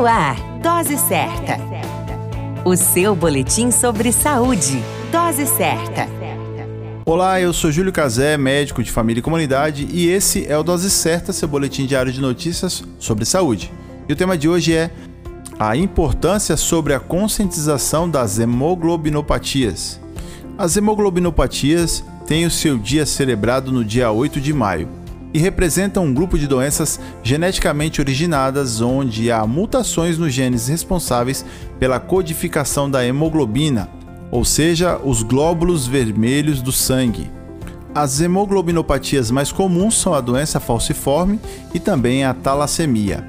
No ar, Dose Certa. O seu boletim sobre saúde. Dose Certa. Olá, eu sou Júlio Cazé, médico de família e comunidade, e esse é o Dose Certa, seu boletim diário de notícias sobre saúde. E o tema de hoje é a importância sobre a conscientização das hemoglobinopatias. As hemoglobinopatias têm o seu dia celebrado no dia 8 de maio e representam um grupo de doenças geneticamente originadas onde há mutações nos genes responsáveis pela codificação da hemoglobina, ou seja, os glóbulos vermelhos do sangue. As hemoglobinopatias mais comuns são a doença falciforme e também a talassemia.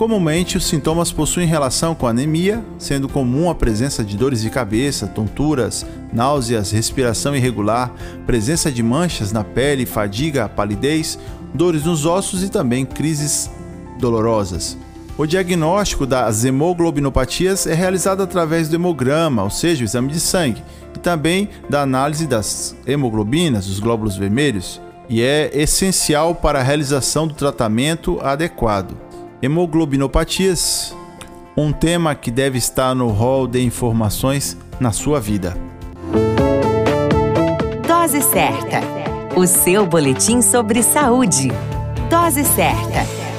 Comumente, os sintomas possuem relação com anemia, sendo comum a presença de dores de cabeça, tonturas, náuseas, respiração irregular, presença de manchas na pele, fadiga, palidez, dores nos ossos e também crises dolorosas. O diagnóstico das hemoglobinopatias é realizado através do hemograma, ou seja, o exame de sangue, e também da análise das hemoglobinas, os glóbulos vermelhos, e é essencial para a realização do tratamento adequado. Hemoglobinopatias, um tema que deve estar no rol de informações na sua vida. Dose certa o seu boletim sobre saúde. Dose certa.